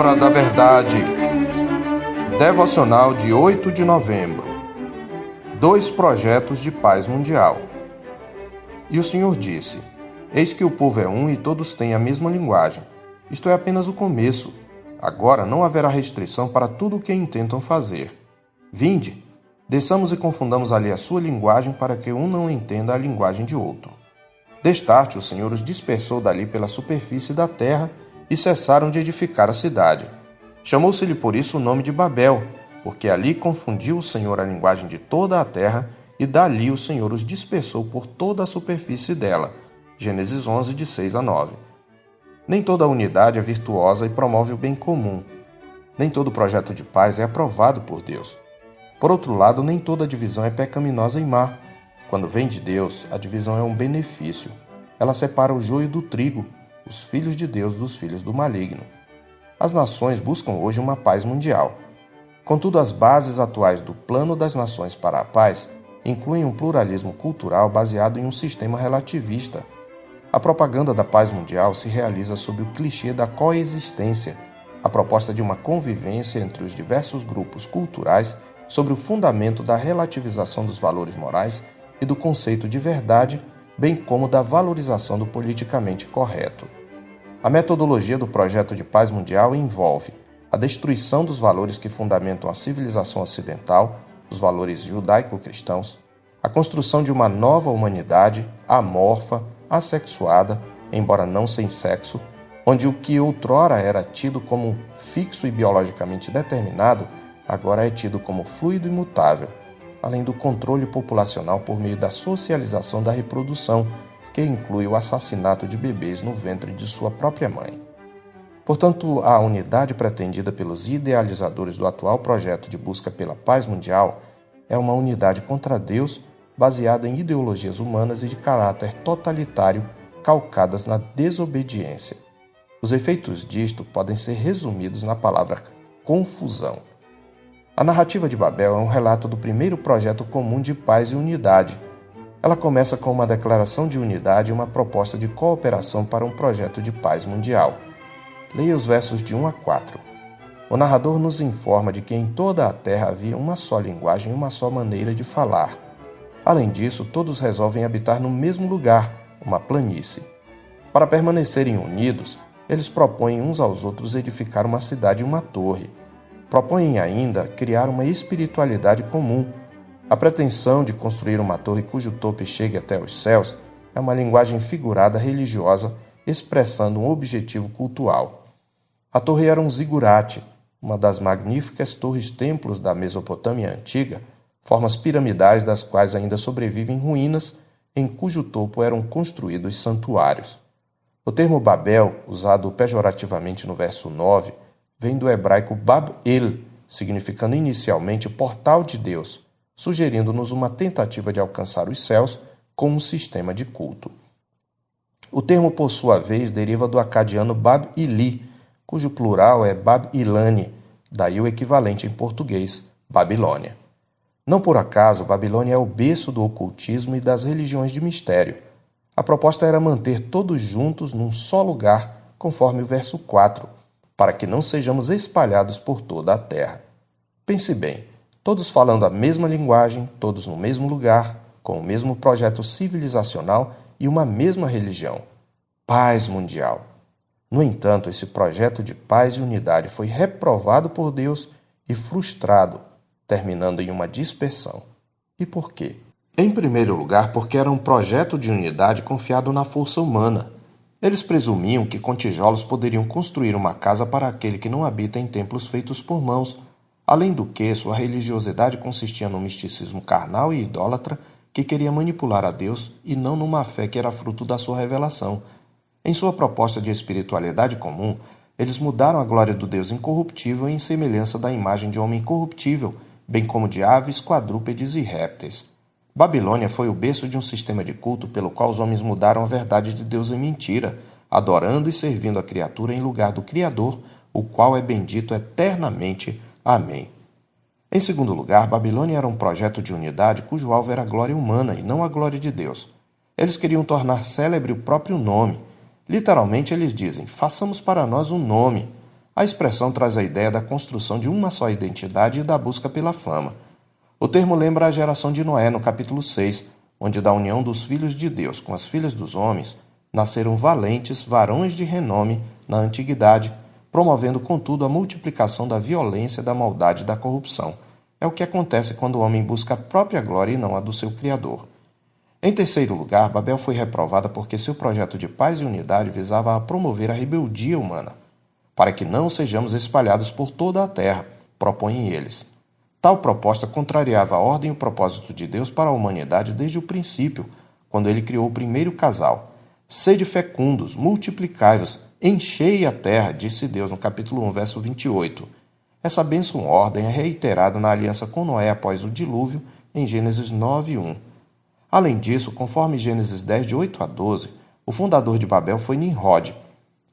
Palavra da Verdade. Devocional de 8 de novembro. Dois projetos de paz mundial. E o Senhor disse: Eis que o povo é um e todos têm a mesma linguagem. Isto é apenas o começo. Agora não haverá restrição para tudo o que intentam fazer. Vinde, desçamos e confundamos ali a sua linguagem para que um não entenda a linguagem de outro. Destarte o Senhor os dispersou dali pela superfície da terra e cessaram de edificar a cidade. Chamou-se-lhe por isso o nome de Babel, porque ali confundiu o Senhor a linguagem de toda a terra e dali o Senhor os dispersou por toda a superfície dela. Gênesis 11, de 6 a 9. Nem toda unidade é virtuosa e promove o bem comum. Nem todo projeto de paz é aprovado por Deus. Por outro lado, nem toda divisão é pecaminosa e má. Quando vem de Deus, a divisão é um benefício. Ela separa o joio do trigo, os filhos de Deus dos filhos do maligno. As nações buscam hoje uma paz mundial. Contudo, as bases atuais do Plano das Nações para a Paz incluem um pluralismo cultural baseado em um sistema relativista. A propaganda da paz mundial se realiza sob o clichê da coexistência, a proposta de uma convivência entre os diversos grupos culturais sobre o fundamento da relativização dos valores morais e do conceito de verdade, bem como da valorização do politicamente correto. A metodologia do projeto de paz mundial envolve a destruição dos valores que fundamentam a civilização ocidental, os valores judaico-cristãos, a construção de uma nova humanidade amorfa, assexuada, embora não sem sexo, onde o que outrora era tido como fixo e biologicamente determinado, agora é tido como fluido e mutável, além do controle populacional por meio da socialização da reprodução, que inclui o assassinato de bebês no ventre de sua própria mãe. Portanto, a unidade pretendida pelos idealizadores do atual projeto de busca pela paz mundial é uma unidade contra Deus baseada em ideologias humanas e de caráter totalitário calcadas na desobediência. Os efeitos disto podem ser resumidos na palavra confusão. A narrativa de Babel é um relato do primeiro projeto comum de paz e unidade. Ela começa com uma declaração de unidade e uma proposta de cooperação para um projeto de paz mundial. Leia os versos de 1 a 4. O narrador nos informa de que em toda a terra havia uma só linguagem e uma só maneira de falar. Além disso, todos resolvem habitar no mesmo lugar, uma planície. Para permanecerem unidos, eles propõem uns aos outros edificar uma cidade e uma torre. Propõem ainda criar uma espiritualidade comum. A pretensão de construir uma torre cujo topo chegue até os céus é uma linguagem figurada religiosa expressando um objetivo cultual. A torre era um zigurate, uma das magníficas torres-templos da Mesopotâmia antiga, formas piramidais das quais ainda sobrevivem ruínas em cujo topo eram construídos santuários. O termo Babel, usado pejorativamente no verso 9, vem do hebraico Bab-El, significando inicialmente portal de Deus, sugerindo-nos uma tentativa de alcançar os céus com um sistema de culto. O termo, por sua vez, deriva do acadiano Bab-Ili, cujo plural é Bab-Ilane, daí o equivalente em português, Babilônia. Não por acaso, Babilônia é o berço do ocultismo e das religiões de mistério. A proposta era manter todos juntos num só lugar, conforme o verso 4, para que não sejamos espalhados por toda a terra. Pense bem, todos falando a mesma linguagem, todos no mesmo lugar, com o mesmo projeto civilizacional e uma mesma religião. Paz mundial. No entanto, esse projeto de paz e unidade foi reprovado por Deus e frustrado, terminando em uma dispersão. E por quê? Em primeiro lugar, porque era um projeto de unidade confiado na força humana, eles presumiam que com tijolos poderiam construir uma casa para aquele que não habita em templos feitos por mãos, além do que sua religiosidade consistia no misticismo carnal e idólatra que queria manipular a Deus e não numa fé que era fruto da sua revelação. Em sua proposta de espiritualidade comum, eles mudaram a glória do Deus incorruptível em semelhança da imagem de homem corruptível, bem como de aves, quadrúpedes e répteis. Babilônia foi o berço de um sistema de culto pelo qual os homens mudaram a verdade de Deus em mentira, adorando e servindo a criatura em lugar do Criador, o qual é bendito eternamente. Amém. Em segundo lugar, Babilônia era um projeto de unidade cujo alvo era a glória humana e não a glória de Deus. Eles queriam tornar célebre o próprio nome. Literalmente, eles dizem: façamos para nós um nome. A expressão traz a ideia da construção de uma só identidade e da busca pela fama. O termo lembra a geração de Noé no capítulo 6, onde da união dos filhos de Deus com as filhas dos homens nasceram valentes varões de renome na antiguidade, promovendo contudo a multiplicação da violência, da maldade e da corrupção. É o que acontece quando o homem busca a própria glória e não a do seu Criador. Em terceiro lugar, Babel foi reprovada porque seu projeto de paz e unidade visava a promover a rebeldia humana, para que não sejamos espalhados por toda a terra, propõem eles. Tal proposta contrariava a ordem e o propósito de Deus para a humanidade desde o princípio, quando ele criou o primeiro casal. Sede fecundos, multiplicai-vos, enchei a terra, disse Deus no capítulo 1, verso 28. Essa bênção ordem é reiterada na aliança com Noé após o dilúvio, em Gênesis 9, 1. Além disso, conforme Gênesis 10, de 8 a 12, o fundador de Babel foi Nimrod.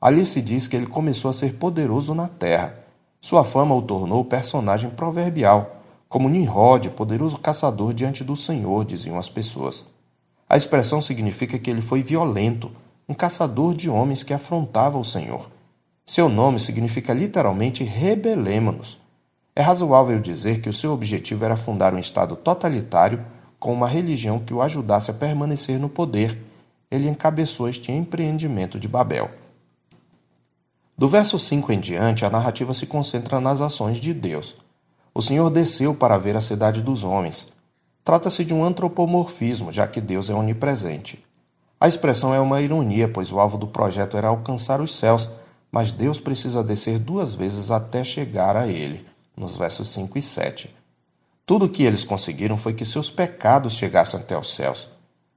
Ali se diz que ele começou a ser poderoso na terra. Sua fama o tornou personagem proverbial, como Nimrod, poderoso caçador diante do Senhor, diziam as pessoas. A expressão significa que ele foi violento, um caçador de homens que afrontava o Senhor. Seu nome significa literalmente rebelemo-nos. É razoável dizer que o seu objetivo era fundar um Estado totalitário com uma religião que o ajudasse a permanecer no poder, ele encabeçou este empreendimento de Babel. Do verso 5 em diante, a narrativa se concentra nas ações de Deus. O Senhor desceu para ver a cidade dos homens. Trata-se de um antropomorfismo, já que Deus é onipresente. A expressão é uma ironia, pois o alvo do projeto era alcançar os céus, mas Deus precisa descer duas vezes até chegar a ele, nos versos 5 e 7. Tudo o que eles conseguiram foi que seus pecados chegassem até os céus.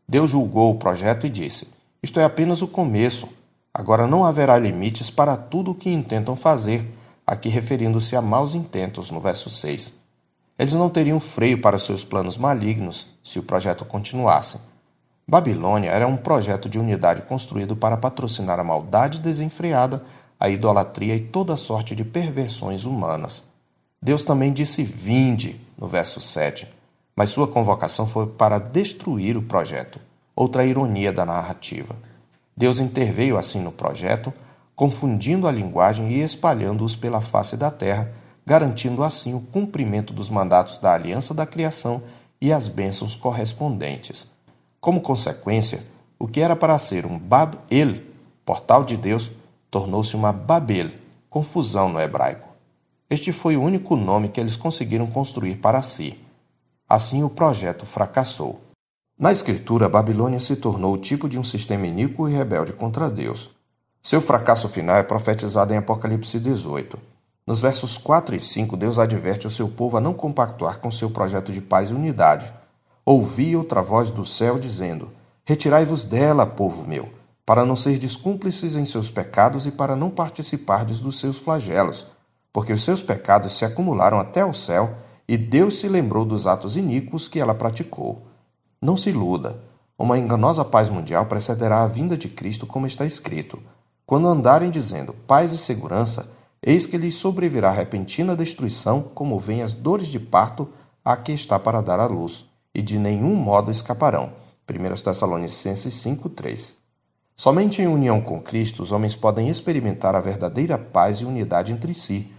Deus julgou o projeto e disse: Isto é apenas o começo. Agora não haverá limites para tudo o que intentam fazer, aqui referindo-se a maus intentos, no verso 6. Eles não teriam freio para seus planos malignos se o projeto continuasse. Babilônia era um projeto de unidade construído para patrocinar a maldade desenfreada, a idolatria e toda sorte de perversões humanas. Deus também disse: Vinde, no verso 7, mas sua convocação foi para destruir o projeto, outra ironia da narrativa. Deus interveio assim no projeto, confundindo a linguagem e espalhando-os pela face da terra, garantindo assim o cumprimento dos mandatos da aliança da criação e as bênçãos correspondentes. Como consequência, o que era para ser um Bab-El, portal de Deus, tornou-se uma Babel, confusão no hebraico. Este foi o único nome que eles conseguiram construir para si. Assim o projeto fracassou. Na Escritura, Babilônia se tornou o tipo de um sistema iníquo e rebelde contra Deus. Seu fracasso final é profetizado em Apocalipse 18. Nos versos 4 e 5, Deus adverte o seu povo a não compactuar com seu projeto de paz e unidade. Ouvi outra voz do céu dizendo: Retirai-vos dela, povo meu, para não ser descúmplices em seus pecados e para não participardes dos seus flagelos porque os seus pecados se acumularam até o céu e Deus se lembrou dos atos iníquos que ela praticou. Não se iluda. Uma enganosa paz mundial precederá a vinda de Cristo, como está escrito. Quando andarem dizendo paz e segurança, eis que lhes sobrevirá repentina destruição, como vêm as dores de parto a que está para dar à luz, e de nenhum modo escaparão. 1 Tessalonicenses 5:3. Somente em união com Cristo os homens podem experimentar a verdadeira paz e unidade entre si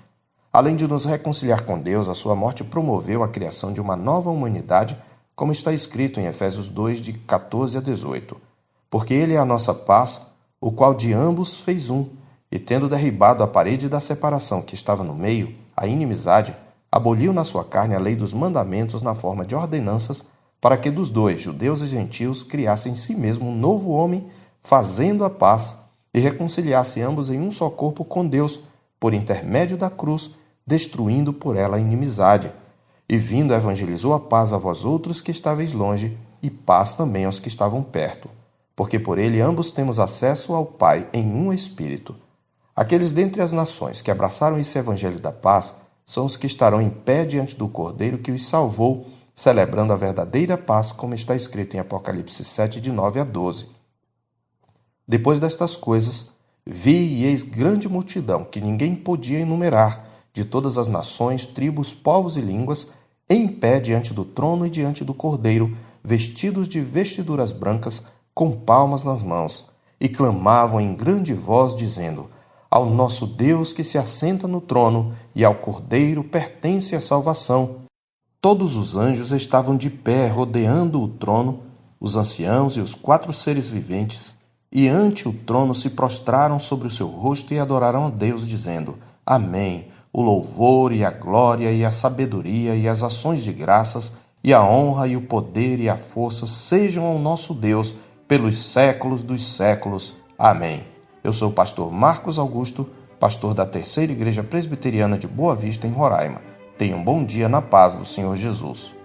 Além de nos reconciliar com Deus, a sua morte promoveu a criação de uma nova humanidade, como está escrito em Efésios 2, de 14 a 18. Porque ele é a nossa paz, o qual de ambos fez um, e tendo derribado a parede da separação que estava no meio, a inimizade, aboliu na sua carne a lei dos mandamentos na forma de ordenanças, para que dos dois, judeus e gentios, criassem em si mesmo um novo homem, fazendo a paz, e reconciliasse ambos em um só corpo com Deus, por intermédio da cruz, destruindo por ela a inimizade. E vindo evangelizou a paz a vós outros que estáveis longe, e paz também aos que estavam perto. Porque por ele ambos temos acesso ao Pai em um Espírito. Aqueles dentre as nações que abraçaram esse evangelho da paz são os que estarão em pé diante do Cordeiro que os salvou, celebrando a verdadeira paz, como está escrito em Apocalipse 7, de 9 a 12. Depois destas coisas, Vi e eis grande multidão, que ninguém podia enumerar, de todas as nações, tribos, povos e línguas, em pé diante do trono e diante do cordeiro, vestidos de vestiduras brancas, com palmas nas mãos, e clamavam em grande voz, dizendo: Ao nosso Deus que se assenta no trono e ao Cordeiro pertence a salvação. Todos os anjos estavam de pé rodeando o trono, os anciãos e os quatro seres viventes, e ante o trono se prostraram sobre o seu rosto e adoraram a Deus, dizendo: Amém. O louvor e a glória e a sabedoria e as ações de graças e a honra e o poder e a força sejam ao nosso Deus pelos séculos dos séculos. Amém. Eu sou o pastor Marcos Augusto, pastor da Terceira Igreja Presbiteriana de Boa Vista, em Roraima. Tenha um bom dia na paz do Senhor Jesus.